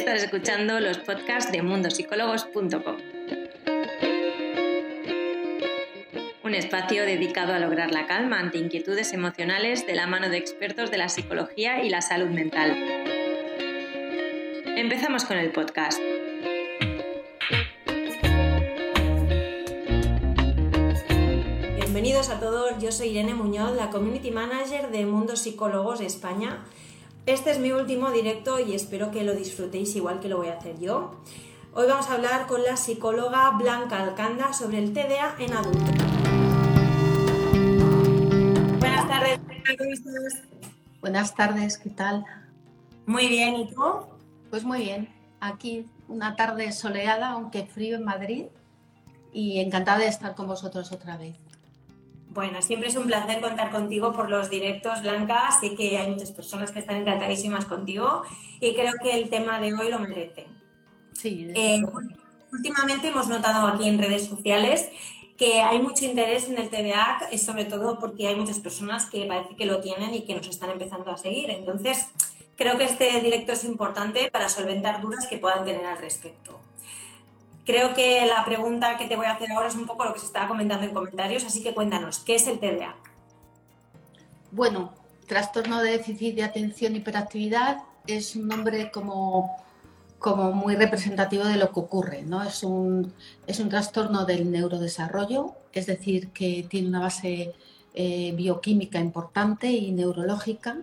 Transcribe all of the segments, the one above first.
Estás escuchando los podcasts de mundosicólogos.com. Un espacio dedicado a lograr la calma ante inquietudes emocionales de la mano de expertos de la psicología y la salud mental. Empezamos con el podcast. Bienvenidos a todos, yo soy Irene Muñoz, la Community Manager de Mundo Psicólogos España. Este es mi último directo y espero que lo disfrutéis igual que lo voy a hacer yo. Hoy vamos a hablar con la psicóloga Blanca Alcanda sobre el TDA en adultos. Buenas tardes, ¿cómo estás? Buenas tardes, ¿qué tal? Muy bien, ¿y tú? Pues muy bien, aquí una tarde soleada, aunque frío en Madrid, y encantada de estar con vosotros otra vez. Bueno, siempre es un placer contar contigo por los directos, Blanca. Sé que hay muchas personas que están encantadísimas contigo y creo que el tema de hoy lo merece. Sí. Eh, últimamente hemos notado aquí en redes sociales que hay mucho interés en el TDA, sobre todo porque hay muchas personas que parece que lo tienen y que nos están empezando a seguir. Entonces, creo que este directo es importante para solventar dudas que puedan tener al respecto. Creo que la pregunta que te voy a hacer ahora es un poco lo que se estaba comentando en comentarios, así que cuéntanos, ¿qué es el TDA? Bueno, trastorno de déficit de atención y hiperactividad es un nombre como, como muy representativo de lo que ocurre, ¿no? Es un, es un trastorno del neurodesarrollo, es decir, que tiene una base eh, bioquímica importante y neurológica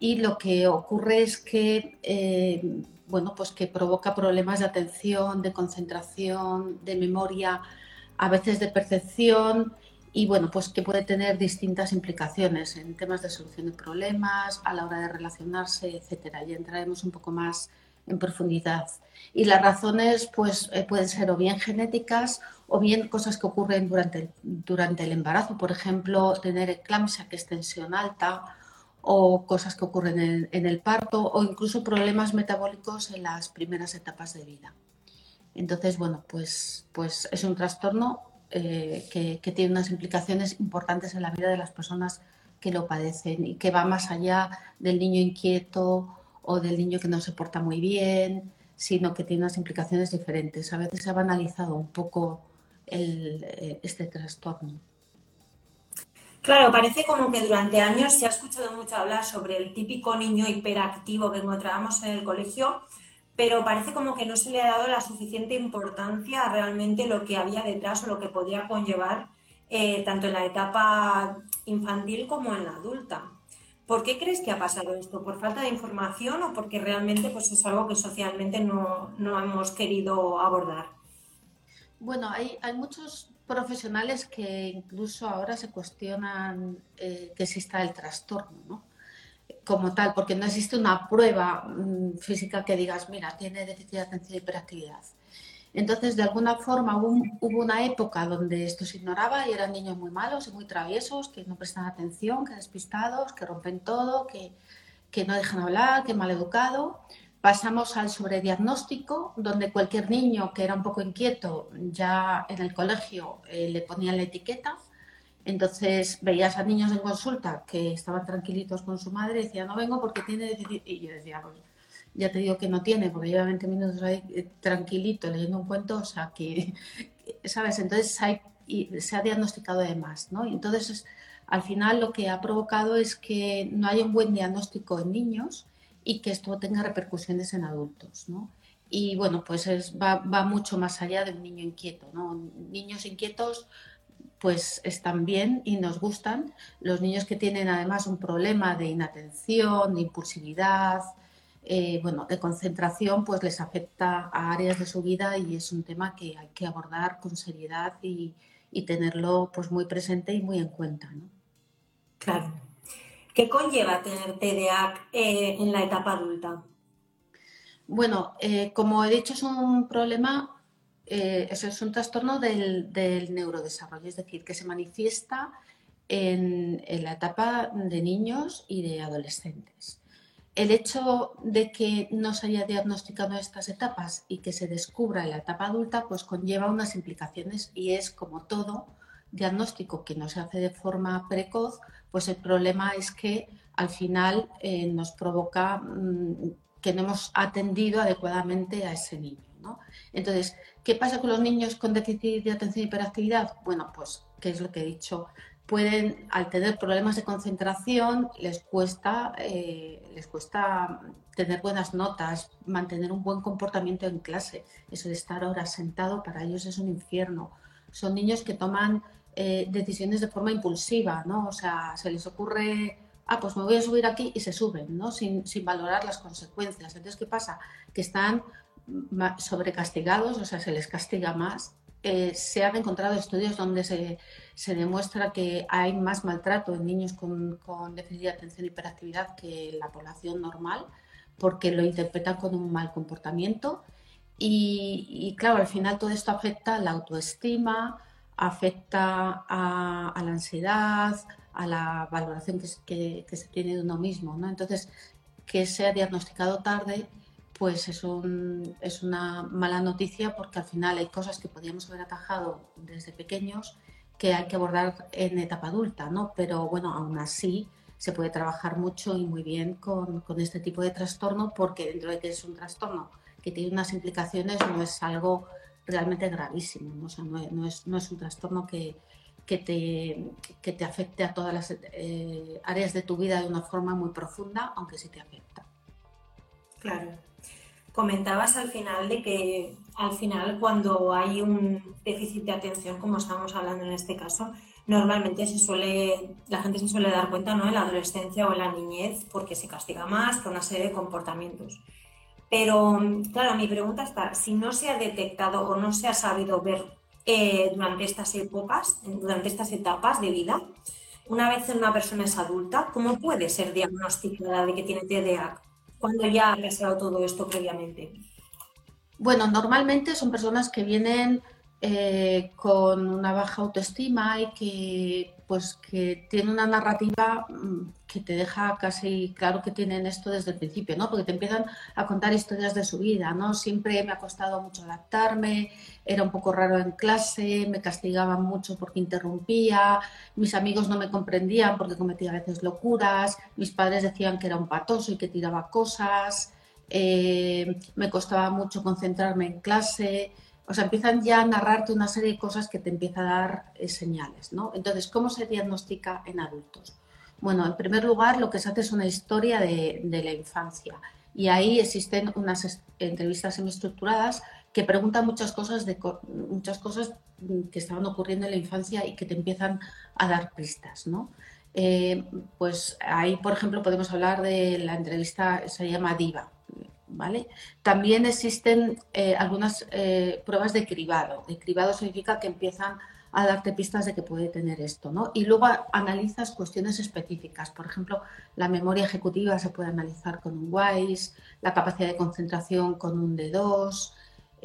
y lo que ocurre es que eh, bueno, pues que provoca problemas de atención, de concentración, de memoria, a veces de percepción y bueno, pues que puede tener distintas implicaciones en temas de solución de problemas, a la hora de relacionarse, etcétera. Ya entraremos un poco más en profundidad. Y las razones pues eh, pueden ser o bien genéticas o bien cosas que ocurren durante durante el embarazo, por ejemplo, tener eclampsia, que es tensión alta, o cosas que ocurren en, el parto o incluso problemas metabólicos en las primeras etapas de vida. Entonces, bueno, pues, pues es un trastorno eh, que, tiene unas implicaciones importantes en la vida de las personas que lo padecen y que va más allá del niño inquieto o del niño que no se porta muy bien, sino que tiene unas implicaciones diferentes. A veces se ha banalizado un poco eh, este trastorno. Claro, parece como que durante años se ha escuchado mucho hablar sobre el típico niño hiperactivo que encontrábamos en el colegio, pero parece como que no se le ha dado la suficiente importancia a realmente lo que había detrás o lo que podía conllevar eh, tanto en la etapa infantil como en la adulta. ¿Por qué crees que ha pasado esto? ¿Por falta de información o porque realmente pues, es algo que socialmente no, no hemos querido abordar? Bueno, hay, hay muchos profesionales que incluso ahora se cuestionan eh, que exista el trastorno, ¿no? Como tal, porque no existe una prueba mm, física que digas, mira, tiene déficit de atención y hiperactividad. Entonces, de alguna forma, hubo, hubo, una época donde esto se ignoraba y eran niños muy malos y muy traviesos, que no prestan atención, que despistados, que rompen todo, que, que no dejan hablar, que mal educado. Pasamos al sobrediagnóstico, donde cualquier niño que era un poco inquieto ya en el colegio eh, le ponían la etiqueta. Entonces veías a niños en consulta que estaban tranquilitos con su madre y decía, no vengo porque tiene. Y yo decía, pues, ya te digo que no tiene, porque lleva 20 minutos ahí eh, tranquilito leyendo un cuento, o sea que, ¿sabes? Entonces se ha diagnosticado además, ¿no? Y entonces al final lo que ha provocado es que no hay un buen diagnóstico en niños y que esto tenga repercusiones en adultos. ¿no? Y bueno, pues va, mucho más allá de un niño inquieto. ¿no? Niños inquietos pues están bien y nos gustan. Los niños que tienen además un problema de inatención, de impulsividad, eh, bueno, de concentración, pues les afecta a áreas de su vida y es un tema que hay que abordar con seriedad y, y tenerlo pues muy presente y muy en cuenta. ¿no? Claro. ¿Qué conlleva tener TDA eh, en la etapa adulta? Bueno, eh, como he dicho, es un problema, eh, es un trastorno del, neurodesarrollo, es decir, que se manifiesta en, la etapa de niños y de adolescentes. El hecho de que no se haya diagnosticado estas etapas y que se descubra en la etapa adulta, pues conlleva unas implicaciones y es como todo diagnóstico que no se hace de forma precoz, pues el problema es que al final eh, nos provoca mm, que no hemos atendido adecuadamente a ese niño. ¿no? Entonces, ¿qué pasa con los niños con déficit de atención y hiperactividad? Bueno, pues, ¿qué es lo que he dicho? Pueden, al tener problemas de concentración, les cuesta, eh, les cuesta tener buenas notas, mantener un buen comportamiento en clase. Eso de estar ahora sentado para ellos es un infierno. Son niños que toman eh, decisiones de forma impulsiva, ¿no? O sea, se les ocurre, ah, pues me voy a subir aquí y se suben, ¿no? Sin, sin valorar las consecuencias. Entonces, ¿qué pasa? Que están sobrecastigados, o sea, se les castiga más. Eh, se han encontrado estudios donde se, se, demuestra que hay más maltrato en niños con, con déficit de atención y hiperactividad que en la población normal, porque lo interpretan con un mal comportamiento. Y, y claro, al final todo esto afecta la autoestima, afecta a, la ansiedad, a la valoración que, se tiene de uno mismo. ¿no? Entonces, que sea diagnosticado tarde, pues es, un, es una mala noticia porque al final hay cosas que podríamos haber atajado desde pequeños que hay que abordar en etapa adulta, ¿no? Pero bueno, aún así se puede trabajar mucho y muy bien con, con este tipo de trastorno porque dentro de que es un trastorno que tiene unas implicaciones no es algo realmente gravísimo, ¿no? O sea, no, es, no, es, un trastorno que, que, te, que te afecte a todas las eh, áreas de tu vida de una forma muy profunda, aunque sí te afecta. Claro. Comentabas al final de que al final cuando hay un déficit de atención, como estamos hablando en este caso, normalmente se suele, la gente se suele dar cuenta ¿no? en la adolescencia o en la niñez porque se castiga más por una serie de comportamientos. Pero, claro, mi pregunta está, si no se ha detectado o no se ha sabido ver eh, durante estas épocas, durante estas etapas de vida, una vez una persona es adulta, ¿cómo puede ser diagnosticada de que tiene TDA cuando ya ha pasado todo esto previamente? Bueno, normalmente son personas que vienen eh, con una baja autoestima y que pues que tiene una narrativa mm, que te deja casi claro que tienen esto desde el principio, ¿no? Porque te empiezan a contar historias de su vida, ¿no? Siempre me ha costado mucho adaptarme, era un poco raro en clase, me castigaban mucho porque interrumpía, mis amigos no me comprendían porque cometía a veces locuras, mis padres decían que era un patoso y que tiraba cosas, eh, me costaba mucho concentrarme en clase, o sea, empiezan ya a narrarte una serie de cosas que te empieza a dar eh, señales, ¿no? Entonces, ¿cómo se diagnostica en adultos? Bueno, en primer lugar, lo que se hace es una historia de, la infancia. Y ahí existen unas entrevistas semiestructuradas que preguntan muchas cosas, de, muchas cosas que estaban ocurriendo en la infancia y que te empiezan a dar pistas, ¿no? Eh, pues ahí, por ejemplo, podemos hablar de la entrevista, se llama Diva, también existen eh, algunas eh, pruebas de cribado. De cribado significa que empiezan a darte pistas de que puede tener esto, ¿no? Y luego analizas cuestiones específicas. Por ejemplo, la memoria ejecutiva se puede analizar con un WISE, la capacidad de concentración con un D2,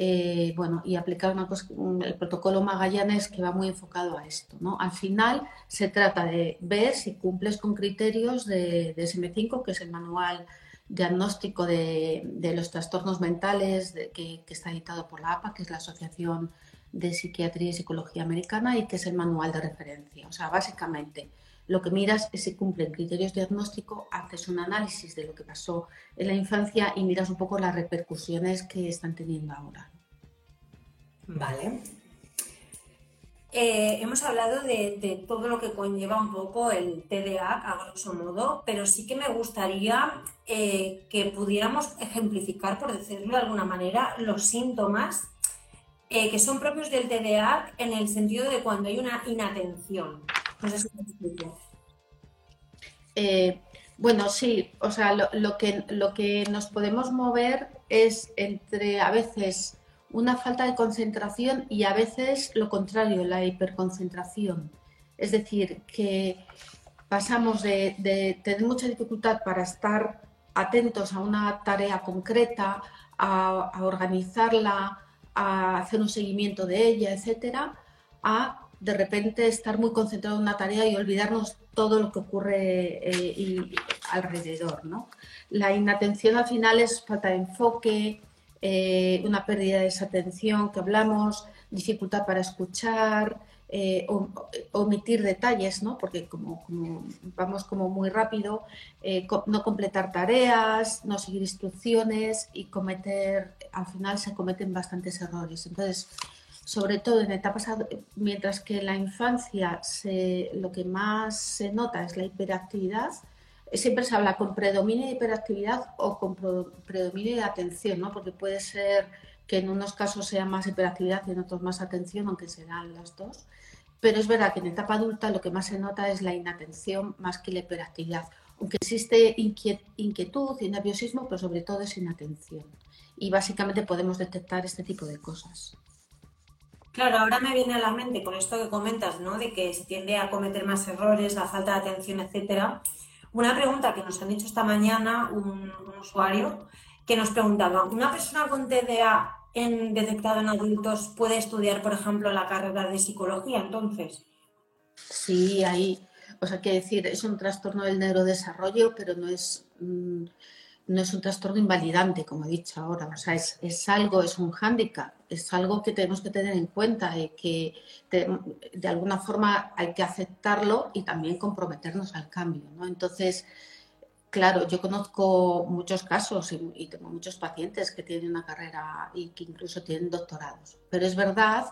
eh, bueno, y aplicar el protocolo Magallanes que va muy enfocado a esto. Al final se trata de ver si cumples con criterios de, de SM5, que es el manual diagnóstico de, los trastornos mentales que, está editado por la APA, que es la Asociación de Psiquiatría y Psicología Americana y que es el manual de referencia. O sea, básicamente lo que miras es si cumplen criterios diagnósticos, haces un análisis de lo que pasó en la infancia y miras un poco las repercusiones que están teniendo ahora. Vale. Eh, hemos hablado de, todo lo que conlleva un poco el TDA, a grosso modo, pero sí que me gustaría eh, que pudiéramos ejemplificar, por decirlo de alguna manera, los síntomas eh, que son propios del TDA en el sentido de cuando hay una inatención. No sé si bueno, sí, o sea, lo, que, lo que nos podemos mover es entre a veces una falta de concentración y a veces lo contrario, la hiperconcentración. Es decir, que pasamos de, tener mucha dificultad para estar atentos a una tarea concreta, a, organizarla, a hacer un seguimiento de ella, etcétera, a de repente estar muy concentrado en una tarea y olvidarnos todo lo que ocurre eh, alrededor. ¿no? La inatención al final es falta de enfoque, eh, una pérdida de esa atención que hablamos, dificultad para escuchar, eh, omitir detalles, ¿no? porque como, vamos como muy rápido, eh, no completar tareas, no seguir instrucciones y cometer, al final se cometen bastantes errores. Entonces, sobre todo en etapas, mientras que en la infancia se, lo que más se nota es la hiperactividad, siempre se habla con predominio de hiperactividad o con predominio de atención, ¿no? porque puede ser que en unos casos sea más hiperactividad y en otros más atención, aunque serán las dos. Pero es verdad que en etapa adulta lo que más se nota es la inatención más que la hiperactividad, aunque existe inquietud y nerviosismo, pero sobre todo es inatención. Y básicamente podemos detectar este tipo de cosas. Claro, ahora me viene a la mente con esto que comentas, ¿no? De que se tiende a cometer más errores, la falta de atención, etcétera. Una pregunta que nos han dicho esta mañana un usuario que nos preguntaba, ¿una persona con TDA en detectado en adultos puede estudiar, por ejemplo, la carrera de psicología entonces? Sí, ahí, o sea, que decir, es un trastorno del neurodesarrollo, pero no es, mm, no es un trastorno invalidante, como he dicho ahora. O sea, es, es algo, es un hándicap, es algo que tenemos que tener en cuenta y que de, alguna forma hay que aceptarlo y también comprometernos al cambio, ¿no? Entonces, Claro, yo conozco muchos casos y, tengo muchos pacientes que tienen una carrera y que incluso tienen doctorados, pero es verdad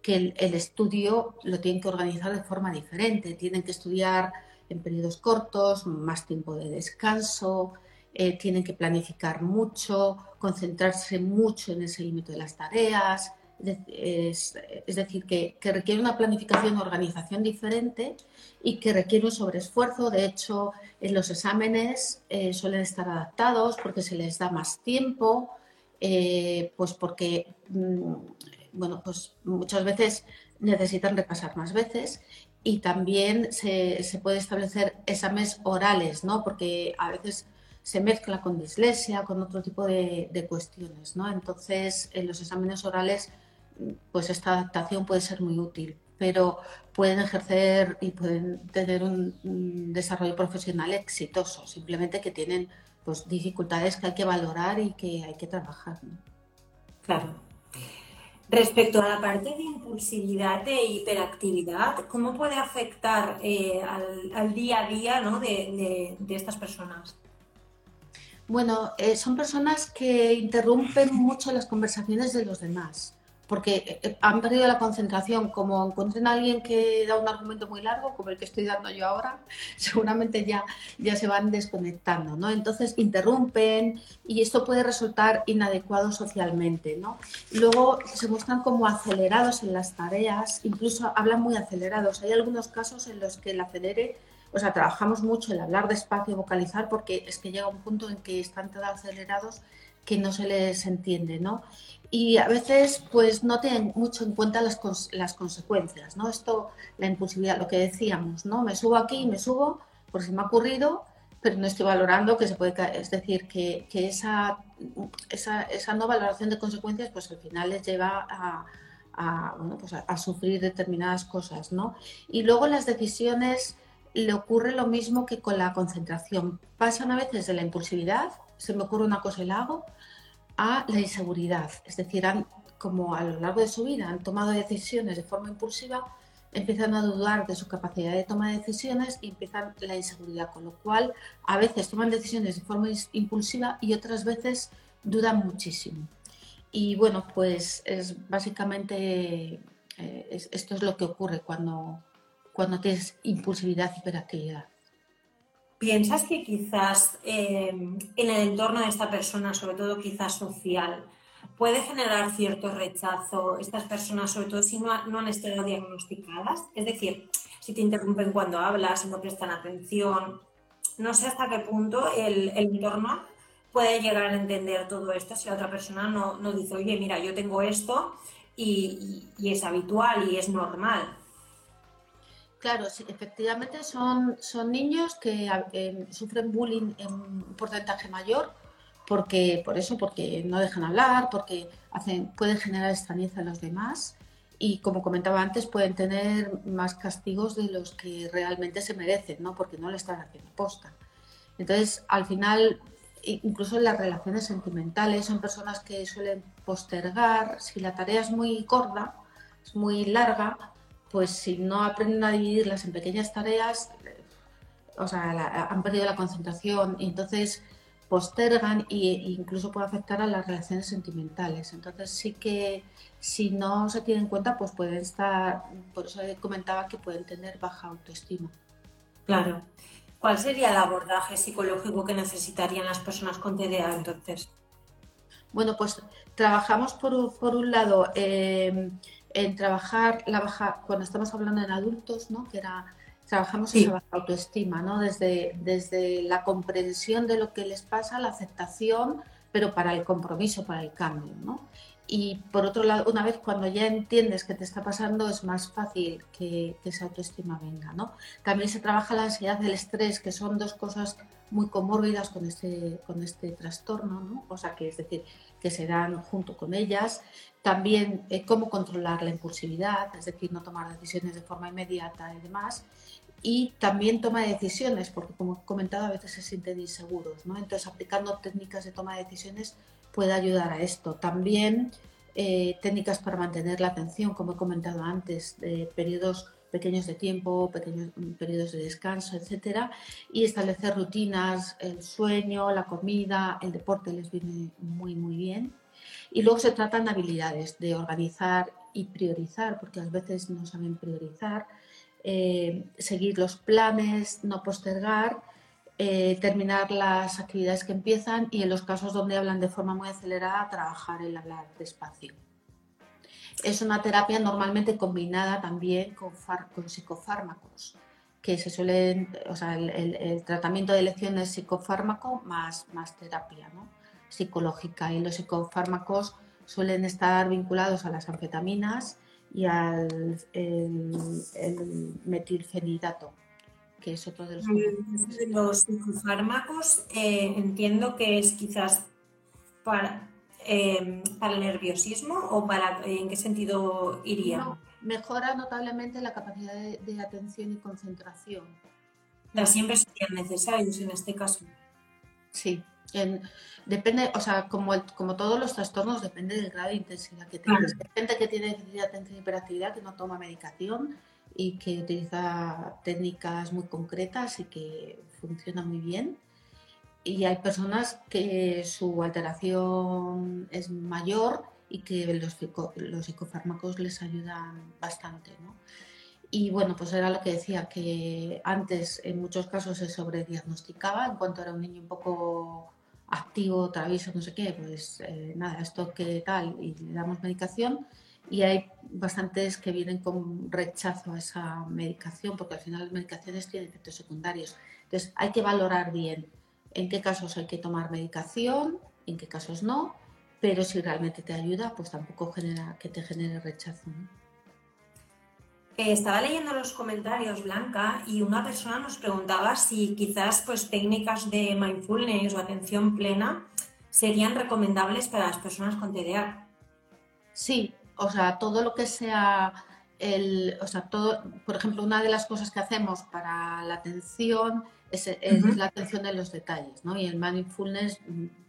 que el, estudio lo tienen que organizar de forma diferente, tienen que estudiar en periodos cortos, más tiempo de descanso, eh, tienen que planificar mucho, concentrarse mucho en el seguimiento de las tareas, es, decir, que, requiere una planificación, organización diferente y que requiere un sobreesfuerzo. De hecho, en los exámenes eh, suelen estar adaptados porque se les da más tiempo, eh, pues porque, mm, bueno, pues muchas veces necesitan repasar más veces y también se, puede establecer exámenes orales, ¿no? Porque a veces se mezcla con dislexia, con otro tipo de, cuestiones, ¿no? Entonces, en los exámenes orales pues esta adaptación puede ser muy útil, pero pueden ejercer y pueden tener un, desarrollo profesional exitoso, simplemente que tienen pues, dificultades que hay que valorar y que hay que trabajar. Claro. Respecto a la parte de impulsividad e hiperactividad, ¿cómo puede afectar eh, al, día a día de, estas personas? Bueno, eh, son personas que interrumpen mucho las conversaciones de los demás porque eh, eh, han perdido la concentración. Como encuentren a alguien que da un argumento muy largo, como el que estoy dando yo ahora, seguramente ya, ya se van desconectando, ¿no? Entonces interrumpen y esto puede resultar inadecuado socialmente, ¿no? Luego se muestran como acelerados en las tareas, incluso hablan muy acelerados. Hay algunos casos en los que el acelere o sea, trabajamos mucho en hablar despacio, vocalizar, porque es que llega un punto en que están tan acelerados que no se les entiende, ¿no? y a veces pues no tienen mucho en cuenta las, las consecuencias, ¿no? Esto, la impulsividad, lo que decíamos, ¿no? Me subo aquí, me subo, por si me ha ocurrido, pero no estoy valorando que se puede caer. Es decir, que, que esa, esa, esa, no valoración de consecuencias pues al final les lleva a, bueno, pues a, sufrir determinadas cosas, ¿no? Y luego las decisiones le ocurre lo mismo que con la concentración. Pasan a veces de la impulsividad, se me ocurre una cosa y la hago, a la inseguridad. Es decir, han, como a lo largo de su vida han tomado decisiones de forma impulsiva, empiezan a dudar de su capacidad de toma de decisiones y empiezan la inseguridad, con lo cual a veces toman decisiones de forma impulsiva y otras veces dudan muchísimo. Y bueno, pues es básicamente eh, esto es lo que ocurre cuando, cuando tienes impulsividad y hiperactividad. ¿Piensas que quizás eh, en el entorno de esta persona, sobre todo quizás social, puede generar cierto rechazo estas personas, sobre todo si no, han estado diagnosticadas? Es decir, si te interrumpen cuando hablas, si no prestan atención. No sé hasta qué punto el, entorno puede llegar a entender todo esto si la otra persona no, no dice, oye, mira, yo tengo esto y es habitual y es normal. Claro, efectivamente son, son niños que eh, sufren bullying en un porcentaje mayor porque por eso, porque no dejan hablar, porque hacen, pueden generar extrañeza en los demás y como comentaba antes pueden tener más castigos de los que realmente se merecen, ¿no? Porque no le están haciendo posta. Entonces, al final, incluso en las relaciones sentimentales, son personas que suelen postergar, si la tarea es muy gorda, es muy larga, pues si no aprenden a dividirlas en pequeñas tareas, o sea, han perdido la concentración y entonces postergan e incluso puede afectar a las relaciones sentimentales. Entonces sí que si no se tiene en cuenta, pues pueden estar, por eso comentaba que pueden tener baja autoestima. Claro. ¿Cuál sería el abordaje psicológico que necesitarían las personas con TDA entonces? Bueno, pues trabajamos por, un lado em, en trabajar la baja, cuando estamos hablando en adultos, ¿no? que era trabajamos en esa baja autoestima, ¿no? Desde, desde la comprensión de lo que les pasa, la aceptación, pero para el compromiso, para el cambio, ¿no? Y por otro lado, una vez cuando ya entiendes qué te está pasando, es más fácil que, esa autoestima venga, ¿no? También se trabaja la ansiedad y el estrés, que son dos cosas muy comórbidas con este, con este trastorno, ¿no? O sea, que es decir, que se dan junto con ellas. También eh, cómo controlar la impulsividad, es decir, no tomar decisiones de forma inmediata y demás y también toma de decisiones, porque como he comentado, a veces se sienten inseguros, ¿no? Entonces, aplicando técnicas de toma de decisiones puede ayudar a esto. También eh, técnicas para mantener la atención, como he comentado antes, de periodos pequeños de tiempo, pequeños mm, periodos de descanso, etcétera, y establecer rutinas, el sueño, la comida, el deporte les viene muy, muy bien. Y luego se tratan habilidades de organizar y priorizar, porque a veces no saben priorizar, eh, seguir los planes, no postergar, eh, terminar las actividades que empiezan y en los casos donde hablan de forma muy acelerada, trabajar el hablar despacio. Es una terapia normalmente combinada también con, con psicofármacos, que se suelen, o sea, el, tratamiento de elección es psicofármaco más, más terapia psicológica. Y los psicofármacos suelen estar vinculados a las anfetaminas y al metilfenidato, que es otro de los... Los fármacos eh, entiendo que es quizás para, para el nerviosismo o para en qué sentido iría. mejora notablemente la capacidad de, atención y concentración. Pero siempre serían necesarios en este caso. Sí, depende, o sea, como, como todos los trastornos, depende del grado de intensidad que tengas. Hay gente que tiene déficit de atención y hiperactividad que no toma medicación y que utiliza técnicas muy concretas y que funcionan muy bien. Y hay personas que su alteración es mayor y que los, los psicofármacos les ayudan bastante. ¿no? Y bueno, pues era lo que decía, que antes en muchos casos se sobrediagnosticaba en cuanto era un niño un poco activo, travieso, no sé qué, pues eh, nada, esto que tal, y le damos medicación y hay bastantes que vienen con rechazo a esa medicación porque al final las medicaciones tienen efectos secundarios. Entonces hay que valorar bien en qué casos hay que tomar medicación, en qué casos no, pero si realmente te ayuda, pues tampoco genera que te genere rechazo. Eh, estaba leyendo los comentarios, Blanca, y una persona nos preguntaba si quizás pues, técnicas de mindfulness o atención plena serían recomendables para las personas con TDA. Sí, o sea, todo lo que sea el, o sea, todo, por ejemplo, una de las cosas que hacemos para la atención es, la atención de los detalles, ¿no? Y el mindfulness,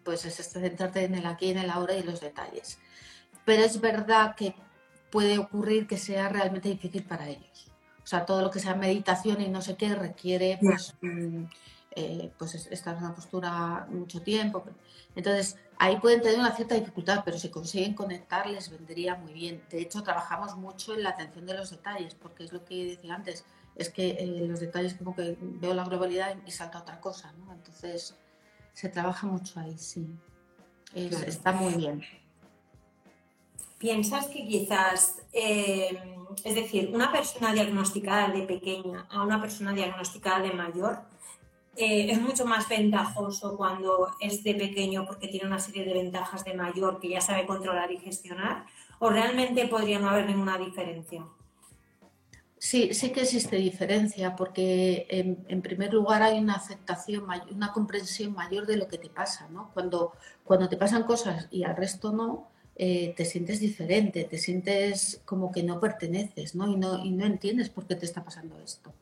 pues es este, centrarte en el aquí, en el ahora y los detalles. Pero es verdad que puede ocurrir que sea realmente difícil para ellos. O sea, todo lo que sea meditación y no sé qué requiere pues, mm, eh, pues estar en una postura mucho tiempo. Entonces, ahí pueden tener una cierta dificultad, pero si consiguen conectar les vendría muy bien. De hecho, trabajamos mucho en la atención de los detalles, porque es lo que decía antes, es que eh, los detalles como que veo la globalidad y salta otra cosa, ¿no? Entonces, se trabaja mucho ahí, sí. Está muy bien. ¿Piensas que quizás, eh, es decir, una persona diagnosticada de pequeña a una persona diagnosticada de mayor eh, es mucho más ventajoso cuando es de pequeño porque tiene una serie de ventajas de mayor que ya sabe controlar y gestionar? ¿O realmente podría no haber ninguna diferencia? Sí, sí que existe diferencia porque en, primer lugar hay una aceptación, una comprensión mayor de lo que te pasa, ¿no? Cuando, cuando te pasan cosas y al resto no, eh, te sientes diferente, te sientes como que no perteneces ¿no? Y, no, y no entiendes por qué te está pasando esto.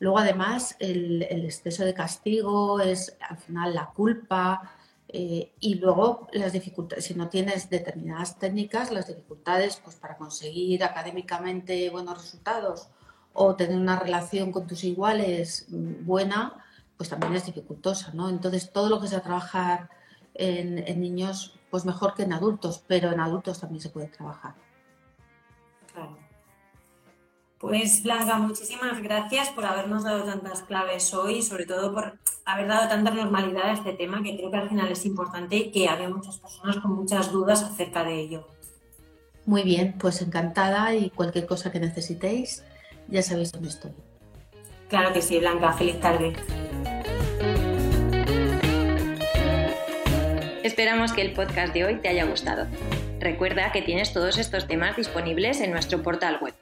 Luego además el, exceso de castigo es al final la culpa, Eh, y luego las dificultades, si no tienes determinadas técnicas, las dificultades pues, para conseguir académicamente buenos resultados o tener una relación con tus iguales mm, buena, pues también es dificultosa, ¿no? Entonces todo lo que sea trabajar en, en niños, pues mejor que en adultos, pero en adultos también se puede trabajar. Pues Blanca, muchísimas gracias por habernos dado tantas claves hoy, sobre todo por haber dado tanta normalidad a este tema, que creo que al final es importante y que había muchas personas con muchas dudas acerca de ello. Muy bien, pues encantada y cualquier cosa que necesitéis, ya sabéis dónde estoy. Claro que sí, Blanca, feliz tarde. Esperamos que el podcast de hoy te haya gustado. Recuerda que tienes todos estos temas disponibles en nuestro portal web,